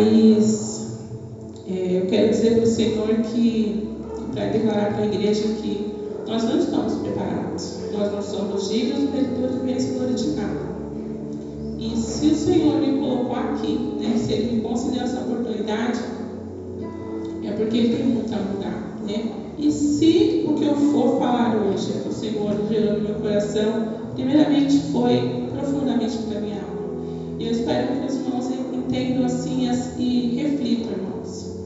Mas é, eu quero dizer para o Senhor que, para declarar para a igreja que nós não estamos preparados. Nós não somos dignos de mesmo glorificado. E se o Senhor me colocou aqui, né, se Ele me concedeu essa oportunidade, é porque Ele tem muito a mudar. Né? E se o que eu for falar hoje é o Senhor gerou no meu coração, primeiramente foi profundamente para minha alma. E eu espero que os irmãos entendam assim e reflitam, irmãos.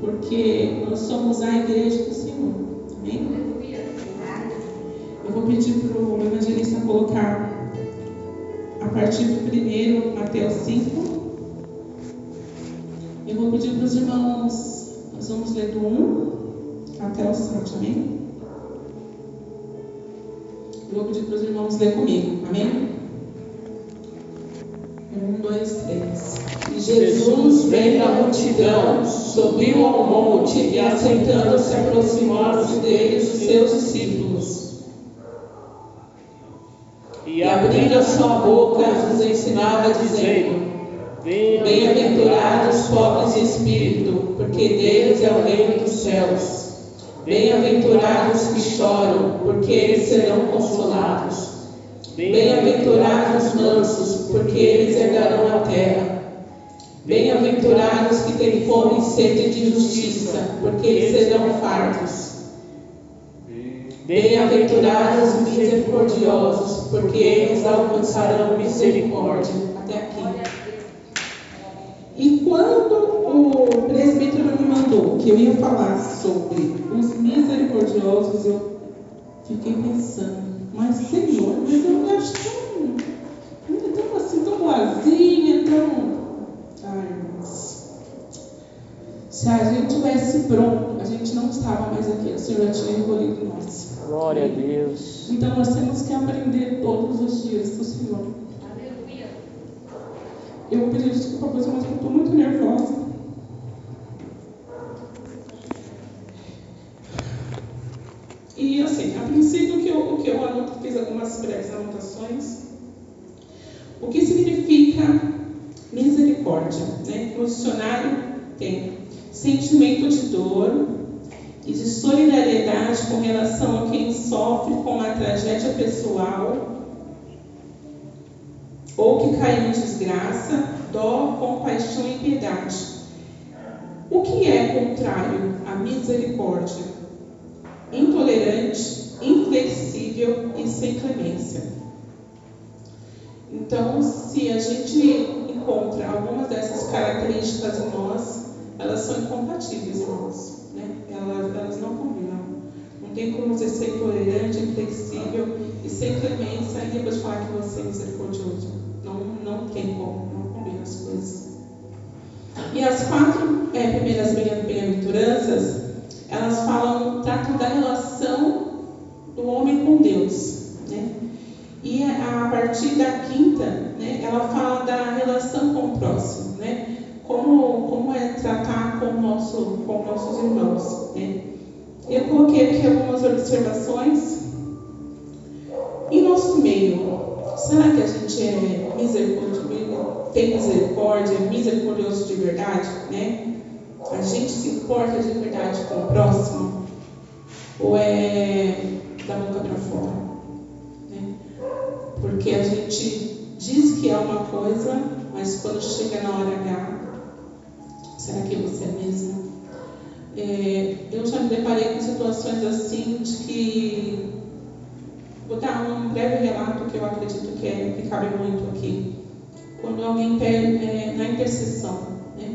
Porque nós somos a igreja do Senhor. Amém? Eu vou pedir para o evangelista colocar a partir do primeiro, Mateus 5. Eu vou pedir para os irmãos, nós vamos ler do 1 até o 7, amém? Eu vou pedir para os irmãos ler comigo, amém? Um, dois, três. E Jesus, vendo a multidão, subiu ao monte e, assentando-se, aproximaram-se dele os seus discípulos. E abrindo a sua boca, os ensinava, dizendo: Bem-aventurados os pobres de espírito, porque deles é o reino dos céus. Bem-aventurados que choram, porque eles serão consolados. Bem-aventurados os mansos, porque eles herdarão a terra. Bem-aventurados que têm fome e sede de justiça, porque eles serão fartos. Bem-aventurados os misericordiosos, porque eles alcançarão misericórdia. Até aqui. E quando o presbítero me mandou que eu ia falar sobre os misericordiosos, eu fiquei pensando, mas Senhor, mas eu acho tão, tão assim, tão boazinha, tão. Ai, irmãos. Se a gente tivesse pronto, a gente não estava mais aqui, o Senhor já tinha encolhido nós. Glória a Deus. Então nós temos que aprender todos os dias com o Senhor. Eu vou pedir desculpa, mas eu estou muito nervosa. E assim, a princípio o que eu, o que eu anoto, fiz algumas breves anotações. O que significa misericórdia? Né? No dicionário tem sentimento de dor e de solidariedade com relação a quem sofre com uma tragédia pessoal ou que caiu em desgraça, dó, compaixão e piedade. O que é contrário à misericórdia? Intolerante, inflexível e sem clemência. Então, se a gente encontra algumas dessas características em nós, elas são incompatíveis, irmãos. Né? Elas, elas não combinam. Não tem como você ser intolerante, inflexível e sem clemência e depois falar que você é misericordioso. Não, não tem como, não combina as coisas. E as quatro é, primeiras bem-aventuranças, elas falam, tratam da relação do homem com Deus. Né? E a, a partir da quinta, né, ela fala da relação com o próximo. Né? Como, como é tratar com, nosso, com nossos irmãos. Né? Eu coloquei aqui algumas observações. Em nosso meio, será que a gente é misericordioso, tem misericórdia, é misericordioso de verdade, né? A gente se importa de verdade com o próximo? Ou é da boca para fora? Né? Porque a gente diz que é uma coisa, mas quando chega na hora H, será que você é mesmo? É, eu já me deparei com situações assim de que Vou dar um breve relato que eu acredito que, é, que cabe muito aqui. Quando alguém pede é, na intercessão, né?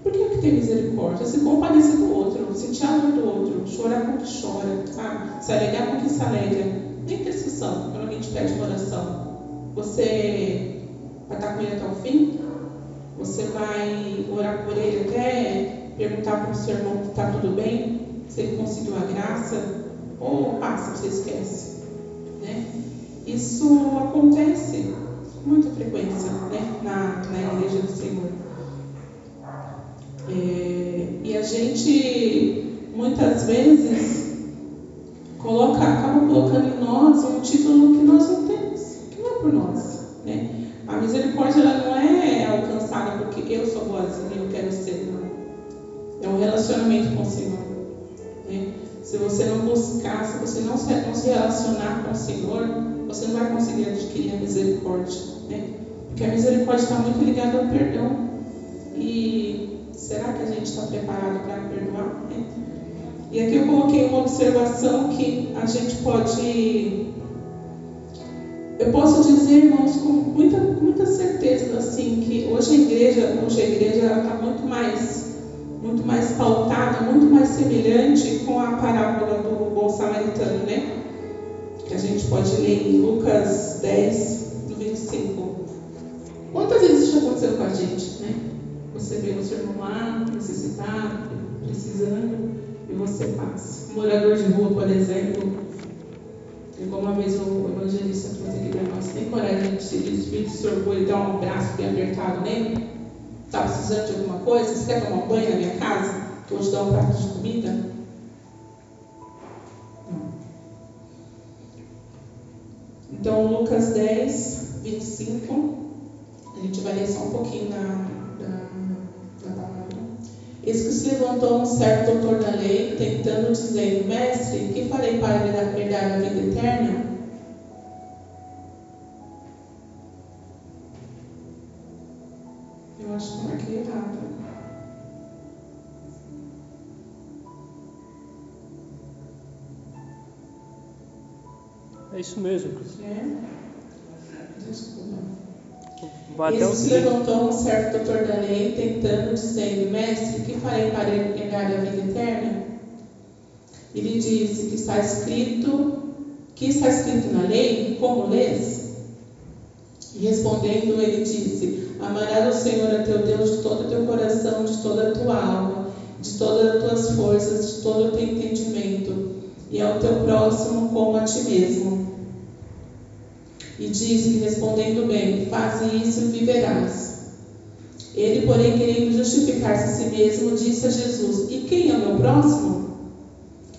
Por que, que tem misericórdia? Se compadecer do outro, sentir a dor do outro, chorar com que chora, sabe? se alegrar com que se alegra. Na intercessão, quando alguém te pede uma oração, você vai estar com ele até o fim? Você vai orar por ele até perguntar para o seu irmão que está tudo bem, se ele conseguiu a graça, ou passa, você esquece. Né? Isso acontece com muita frequência né? na, na igreja do Senhor. É, e a gente muitas vezes coloca, acaba colocando em nós um título que nós não temos, que não é por nós. Né? A misericórdia ela não é alcançada porque eu sou boazinha eu relacionamento com o Senhor. Né? Se você não buscar, se você não se, relacionar com o Senhor, você não vai conseguir adquirir a misericórdia. Né? Porque a misericórdia está muito ligada ao perdão. E será que a gente está preparado para perdoar? Né? E aqui eu coloquei uma observação que a gente pode. Eu posso dizer, irmãos, com muita, muita certeza, assim, que hoje a igreja, hoje a igreja está muito mais, muito mais pautada, muito mais semelhante com a parábola do bom samaritano, né? Que a gente pode ler em Lucas 10, no 25. Quantas vezes isso já aconteceu com a gente, né? Você vê o seu irmão lá, necessitado, precisando, e você passa. Um morador de rua, por exemplo, igual uma vez o evangelista trouxe aqui para nós, tem coragem de se despedir do seu orgulho e dar um abraço bem apertado nele? Está precisando de alguma coisa? Você quer tomar um banho na minha casa? Que hoje dá um prato de comida? Não. Então, Lucas 10, 25. A gente vai ler só um pouquinho na, Eis que se levantou um certo doutor da lei, tentando, dizendo: Mestre, que farei para herdar a vida eterna? Eu acho que marquei errado. É isso mesmo. É? Desculpa. Ele se levantou um certo doutor da lei, tentando, dizendo: Mestre, que farei para pegar a vida eterna? Ele disse que está escrito, que está escrito na lei, como lês? E respondendo, ele disse: Amarás o Senhor a teu Deus de todo o teu coração, de toda a tua alma, de todas as tuas forças, de todo o teu entendimento, e ao teu próximo como a ti mesmo. E disse, respondendo bem: Faze isso e viverás. Ele, porém, querendo justificar-se a si mesmo, disse a Jesus: E quem é o meu próximo?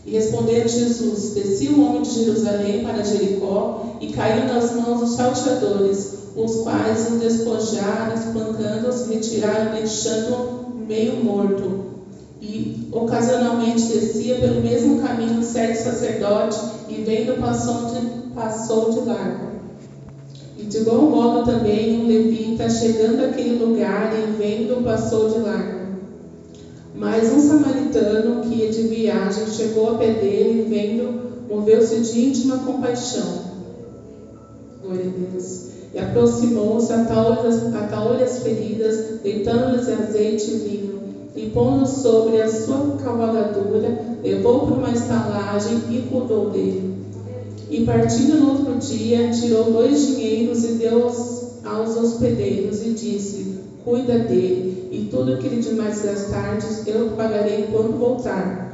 E respondendo Jesus: Descia um homem de Jerusalém para Jericó e caiu nas mãos dos salteadores, os quais o despojaram, espancando-os, retiraram, deixando-o meio morto. E ocasionalmente descia pelo mesmo caminho certo sacerdote e vendo passou de, passou de largo. E de igual modo também um levita, chegando àquele lugar e vendo, passou de largo. Mas um samaritano que ia de viagem chegou a pé dele e vendo, moveu-se de íntima compaixão. Glória a Deus. E aproximou-se, atalou-lhe as feridas, deitando-lhes azeite e vinho, e pondo sobre a sua cavalgadura, levou para uma estalagem e cuidou dele. E partindo no outro dia, tirou dois dinheiros e deu aos hospedeiros e disse: Cuida dele, e tudo que ele demais gastardes eu pagarei quando voltar.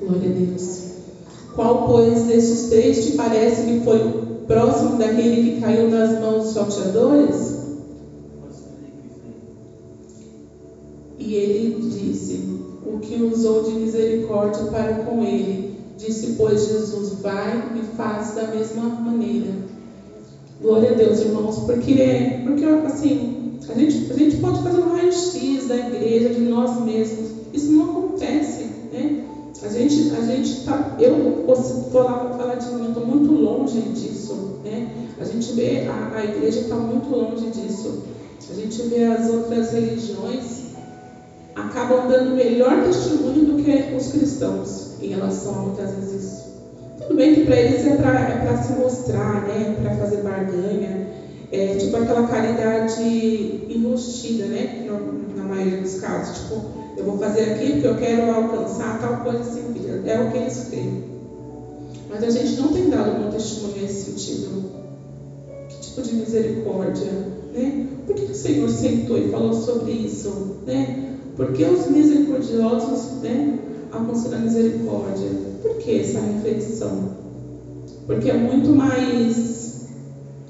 Glória a Deus. Qual, pois, desses três te parece que foi próximo daquele que caiu nas mãos dos salteadores? E ele disse: O que usou de misericórdia para com ele Disse, pois, Jesus, vai e faz da mesma maneira. Glória a Deus, irmãos, porque, porque assim, a gente, a gente pode fazer um raio-x da igreja, de nós mesmos. Isso não acontece, né? A gente, a gente tá, eu posso falar, falar de mim, eu estou muito longe disso, né? A gente vê, a, a igreja está muito longe disso. A gente vê as outras religiões acabam dando melhor testemunho do que os cristãos em relação a muitas vezes isso. Tudo bem que para eles é para é se mostrar, né? para fazer barganha, é, tipo aquela caridade enrustida, né? na maioria dos casos. Tipo, eu vou fazer aqui porque eu quero alcançar tal coisa vida. É o que eles creem. Mas a gente não tem dado um testemunho nesse sentido. Que tipo de misericórdia? Né? Por que o Senhor sentou e falou sobre isso? Né? Porque os misericordiosos né, alcançando a misericórdia. Por que essa reflexão? Porque é muito mais.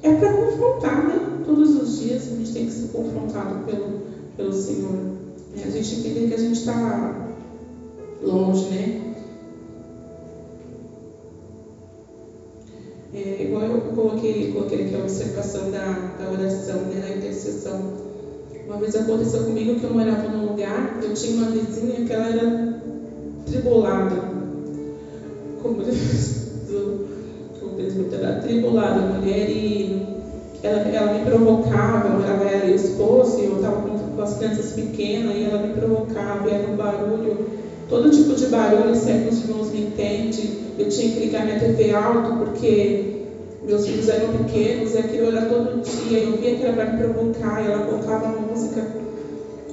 É para confrontar, né? Todos os dias a gente tem que ser confrontado pelo, pelo Senhor. Né? A gente entender que a gente está longe, né? É, igual eu coloquei, coloquei aqui a observação da, da oração, né, da intercessão. Uma vez aconteceu comigo que eu morava num lugar, eu tinha uma vizinha que ela era tribulada. Como como presbítero, era tribulada, mulher, e ela, ela me provocava, ela e o esposo, e eu estava com, com as crianças pequenas, e ela me provocava, e era um barulho, todo tipo de barulho, sempre os irmãos me entendem. Eu tinha que ligar minha TV alto, porque meus filhos eram pequenos e aquilo era todo dia. Eu via que era para me provocar, ela colocava música.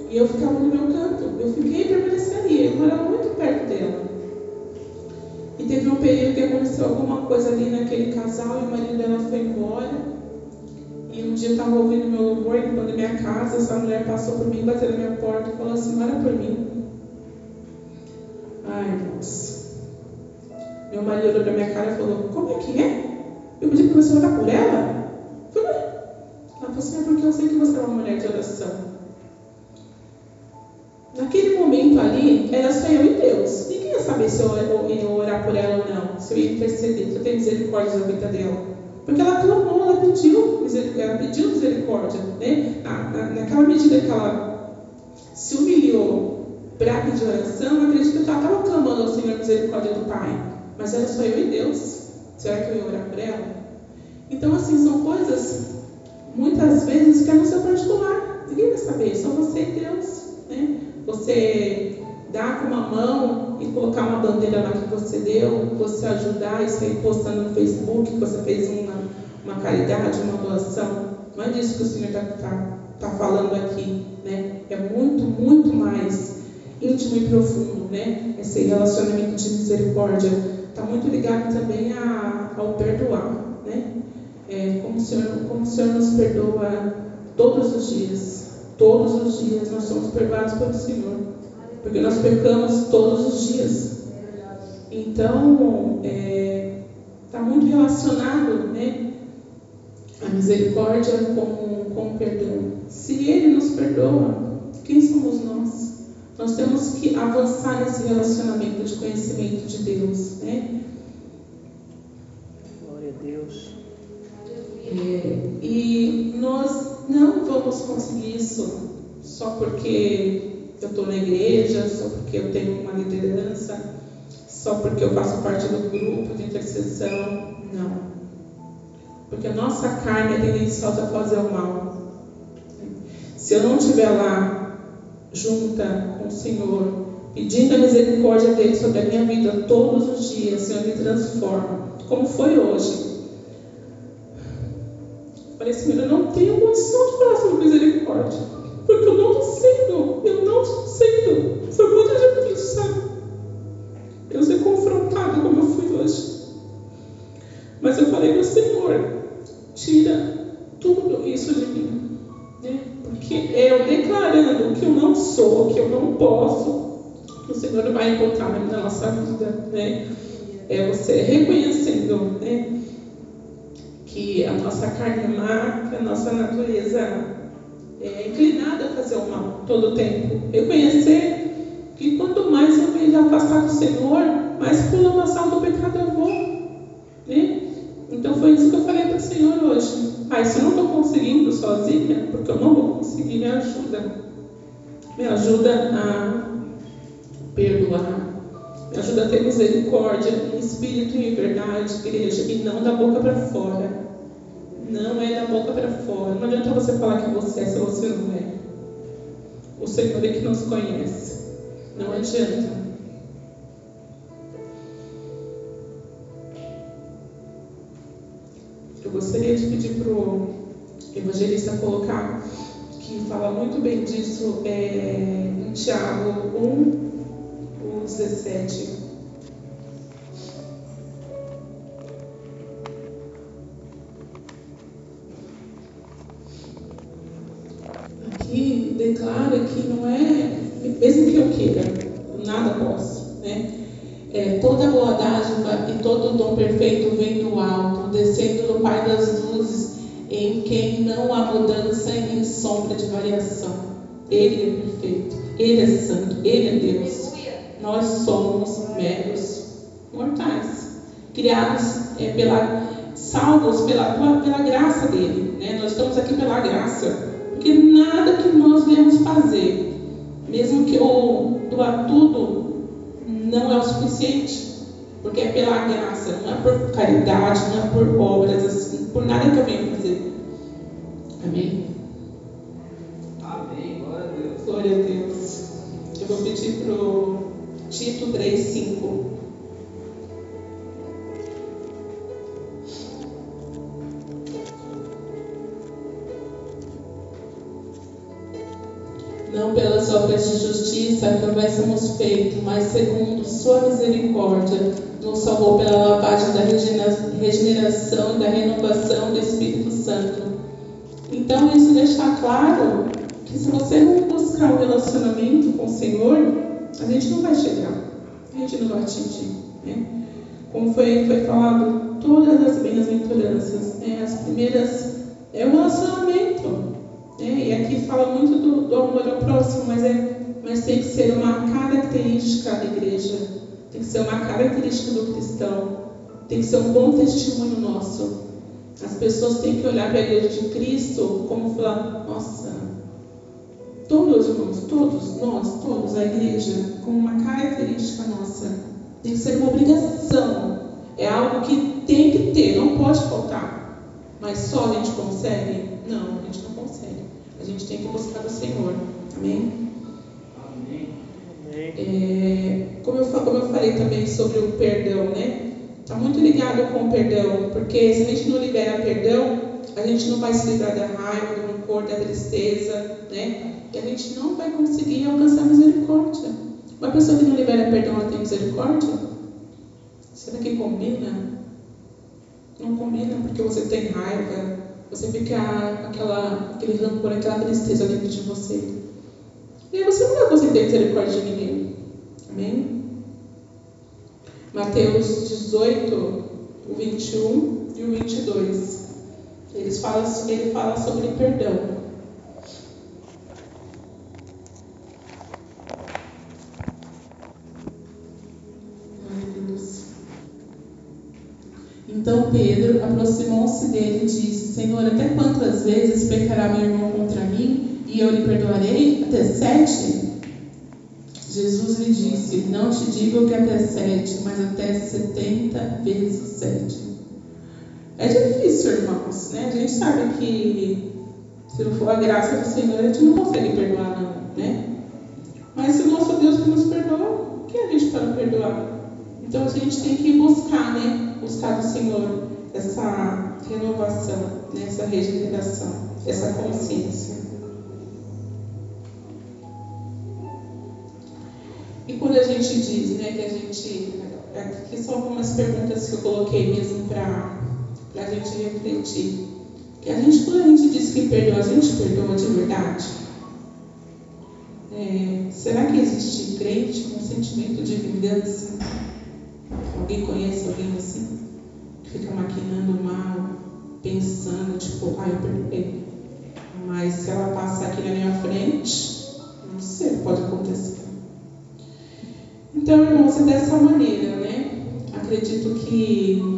E eu ficava no meu canto. Eu fiquei e permaneceria. Eu morava muito perto dela. E teve um período que aconteceu alguma coisa ali naquele casal e o marido dela foi embora. E um dia eu estava ouvindo meu louvor, limpando minha casa. Essa mulher passou por mim, bateu na minha porta e falou assim: Ora por mim. Ai, Deus. Meu marido olhou para minha cara e falou: Como é que é? Eu pedi para você orar por ela? Falei, ela falou assim, é porque eu sei que você é uma mulher de oração. Naquele momento ali, era só eu e Deus. Ninguém ia saber se eu ia orar por ela ou não, se eu ia interceder, se eu tenho misericórdia da vida dela. Porque ela clamou, ela pediu, ela pediu misericórdia. Né? Na, na, naquela medida que ela se humilhou para pedir oração, eu acredito que ela estava clamando ao Senhor misericórdia do Pai. Mas era só eu e Deus. Será que eu ia orar por ela? Então, assim, são coisas, muitas vezes, que é no você ajudar e sair postando no Facebook que você fez uma, uma caridade, uma doação. Não é disso que o Senhor está tá, tá falando aqui. Né? É muito, muito mais íntimo e profundo, né? Esse relacionamento de misericórdia está muito ligado também a, ao perdoar, né? É, como, o Senhor, como o Senhor nos perdoa todos os dias. Todos os dias nós somos perdoados pelo Senhor. Porque nós pecamos todos os dias. Então, está é, tá muito relacionado né, a misericórdia com, com o perdão. Se Ele nos perdoa, quem somos nós? Nós temos que avançar nesse relacionamento de conhecimento de Deus, né? Glória a Deus. É, e nós não vamos conseguir isso só porque eu estou na igreja, só porque eu tenho uma liderança, só porque eu faço parte do grupo de intercessão. Não. Porque a nossa carne é tendenciosa a fazer o mal. Se eu não estiver lá junta com o Senhor, pedindo a misericórdia dele sobre a minha vida todos os dias, Senhor, me transforma, como foi hoje. Falei, Senhor, eu não tenho condição de falar sobre misericórdia, porque eu não estou né? É você reconhecendo, né? Que a nossa carne é má, que a nossa natureza é inclinada a fazer o mal todo o tempo. Reconhecer que quanto mais eu me afastar do Senhor, mais pelo lamaçal do pecado eu vou. Né? Então foi isso que eu falei para o Senhor hoje. Pai, se eu não estou conseguindo sozinha, porque eu não vou conseguir, me ajuda. Me ajuda a perdoar. Ajuda a ter misericórdia em espírito e em verdade, igreja, e não da boca para fora. Não é da boca para fora. Não adianta você falar que você é se você não é. O Senhor é que nos conhece. Não adianta. Eu gostaria de pedir para o evangelista colocar, que fala muito bem disso é, em Tiago 1, 17. Aqui declara que não é, mesmo que eu queira, nada posso, né? É, toda boa dádiva e todo dom perfeito vem do alto, descendo do Pai das luzes, em quem não há mudança e nem sombra de variação. Ele é perfeito, Ele é santo, Ele é Deus. Nós somos meros mortais, criados é, pela, salvos pela, pela graça dele. Né? Nós estamos aqui pela graça. Por que Porque nada que nós viemos fazer, mesmo que eu doar tudo, não é o suficiente. Porque é pela graça, não é por caridade, não é por obras, assim, por nada que eu venho fazer. Amém. 23, 5. Não pelas obras de justiça que houvéssemos feito, mas segundo sua misericórdia, nos salvou pela lavagem da regeneração e da renovação do Espírito Santo. Então, isso deixa claro que se você não buscar o um relacionamento com o Senhor, a gente não vai chegar gente não vai atingir. Né? Como foi, foi falado, todas as bem-aventuranças, né? as primeiras é o relacionamento. Né? E aqui fala muito do, do amor ao próximo, mas, é, mas tem que ser uma característica da igreja, tem que ser uma característica do cristão, tem que ser um bom testemunho nosso. As pessoas têm que olhar para a igreja de Cristo como falar, nossa, todos irmãos, todos, nós, todos, a igreja, como uma característica nossa. Tem que ser uma obrigação. É algo que tem que ter, não pode faltar. Mas só a gente consegue? Não, a gente não consegue. A gente tem que buscar o Senhor. Amém? Amém. É, como, eu, como eu falei também sobre o perdão, né? Está muito ligado com o perdão, porque se a gente não libera perdão, a gente não vai se livrar da raiva, do rancor, da tristeza, né? E a gente não vai conseguir alcançar misericórdia. Uma pessoa que não libera perdão, ela tem misericórdia? Será que combina? Não combina porque você tem raiva, você fica aquela, aquele rancor, aquela tristeza dentro de você. E aí você não vai conseguir ter misericórdia de ninguém. Amém? Mateus 18, o 21 e o 22. Eles falam, ele fala sobre perdão. Então Pedro aproximou-se dele e disse: Senhor, até quantas vezes pecará meu irmão contra mim e eu lhe perdoarei? Até sete? Jesus lhe disse: Não te digo que até sete, mas até setenta vezes sete. É difícil, irmãos, né? A gente sabe que se não for a graça do Senhor, a gente não consegue perdoar, não, né? Mas se o nosso Deus que nos perdoa, quem é a gente para perdoar? Então a gente tem que buscar, né? Buscar do Senhor essa renovação, né? essa regeneração, essa consciência. E quando a gente diz, né, que a gente. Aqui são algumas perguntas que eu coloquei mesmo para a gente refletir. Que a gente, quando a gente diz que perdoa, a gente perdoa de verdade? É, será que existe crente com sentimento de vingança? Alguém conhece alguém assim? Que fica maquinando mal, pensando, tipo, ah, eu perdoei. Mas se ela passar aqui na minha frente, não sei, pode acontecer. Então, irmãos, é dessa maneira, né? Acredito que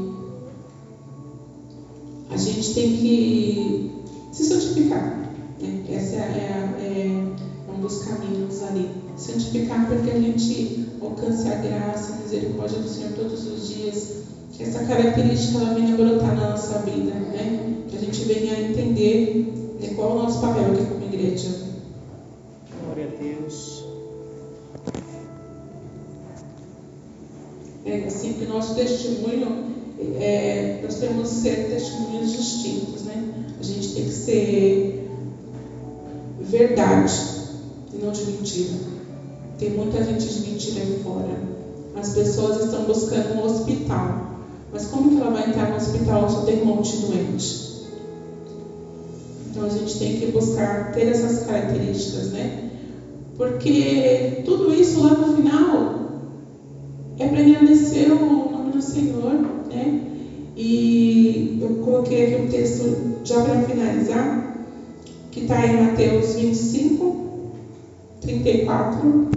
gente tem que se santificar. Né? Esse é, é, é, um dos caminhos ali. Santificar para que a gente alcance a graça, a misericórdia do Senhor todos os dias. Que essa característica ela venha brotar na nossa vida, né? Que a gente venha entender né, qual é o nosso papel aqui como igreja. Glória a Deus. É assim que nosso testemunho, é, nós temos que ser testemunhos distintos, né? A gente tem que ser verdade e não de mentira. Tem muita gente de mentira aí fora. As pessoas estão buscando um hospital. Mas como que ela vai entrar no hospital se tem um monte de doente? Então a gente tem que buscar ter essas características, né? Porque tudo isso lá no final é para engrandecer o nome do Senhor, né? E eu coloquei aqui um texto já para finalizar, que está em Mateus 25, 34,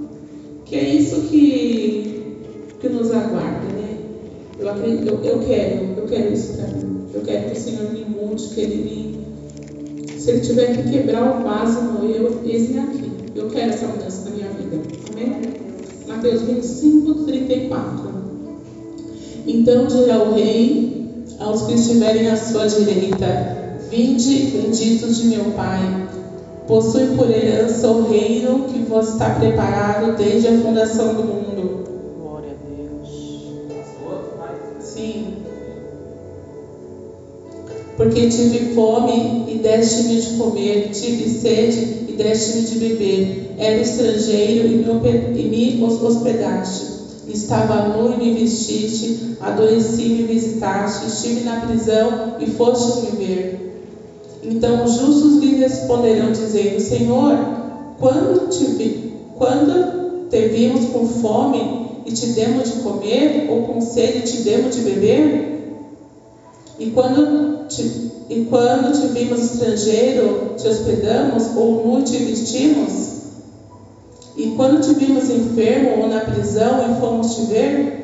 que é isso que, que nos aguarda, né? Eu, acredito, eu, eu quero, eu quero isso para mim. Eu quero que o Senhor me mude, que Ele me Se ele tiver que quebrar o vaso, eu, eis-me aqui. Eu quero essa mudança na minha vida. Amém? Mateus 25, 34. Então dirá o rei aos que estiverem à sua direita: Vinde, benditos de meu Pai, possui por herança o reino que vos está preparado desde a fundação do mundo. Glória a Deus. Sim. Porque tive fome e deste-me de comer, tive sede e deste-me de beber, era estrangeiro e me hospedaste. Estava nu e me vestiste, adoeci e me visitaste, estive na prisão e foste me ver. Então os justos lhe responderão, dizendo: Senhor, quando te, vi, quando te vimos com fome e te demos de comer, ou com sede e te demos de beber? E quando te, e quando te vimos estrangeiro, te hospedamos, ou nu te vestimos? E quando te vimos enfermo ou na prisão e fomos te ver?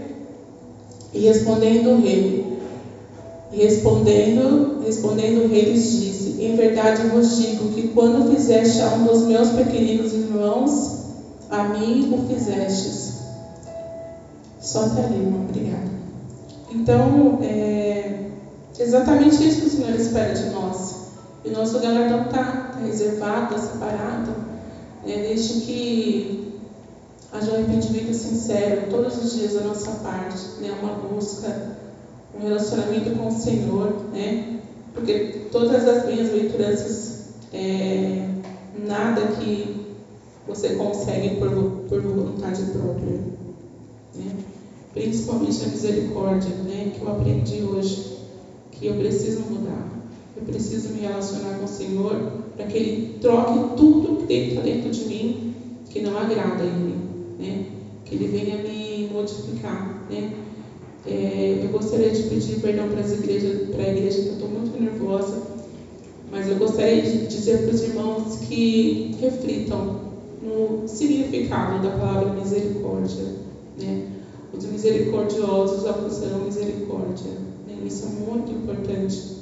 E respondendo o rei, respondendo, respondendo o rei lhes disse: Em verdade vos digo que quando fizeste a um dos meus pequeninos irmãos, a mim o fizestes. Só até ali. Obrigada. Então, é exatamente isso que o Senhor espera de nós. E nosso galardão está tá reservado, está separado, desde que haja um arrependimento sincero todos os dias da nossa parte, né, uma busca, um relacionamento com o Senhor, né, porque todas as minhas leituranças, é, nada que você consegue por, por vontade própria. Né? Principalmente a misericórdia, né, que eu aprendi hoje, que eu preciso mudar. Eu preciso me relacionar com o Senhor para que Ele troque tudo que está dentro de mim que não agrada a Ele, né? Que Ele venha me modificar, né? É, eu gostaria de pedir perdão para para a igreja que eu estou muito nervosa, mas eu gostaria de dizer para os irmãos que reflitam no significado da palavra misericórdia, né? Os misericordiosos alcançarão misericórdia. Né? Isso é muito importante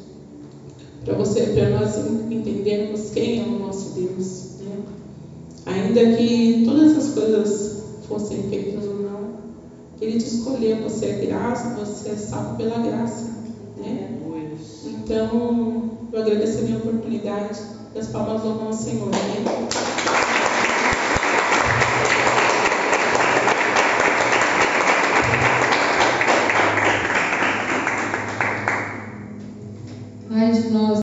para você, para nós entendermos quem é o nosso Deus. Né? Ainda que todas as coisas fossem feitas ou não, Ele te escolheu, você é graça, você é salvo pela graça. Né? Então, eu agradeço a minha oportunidade, das palmas ao nosso Senhor. Né?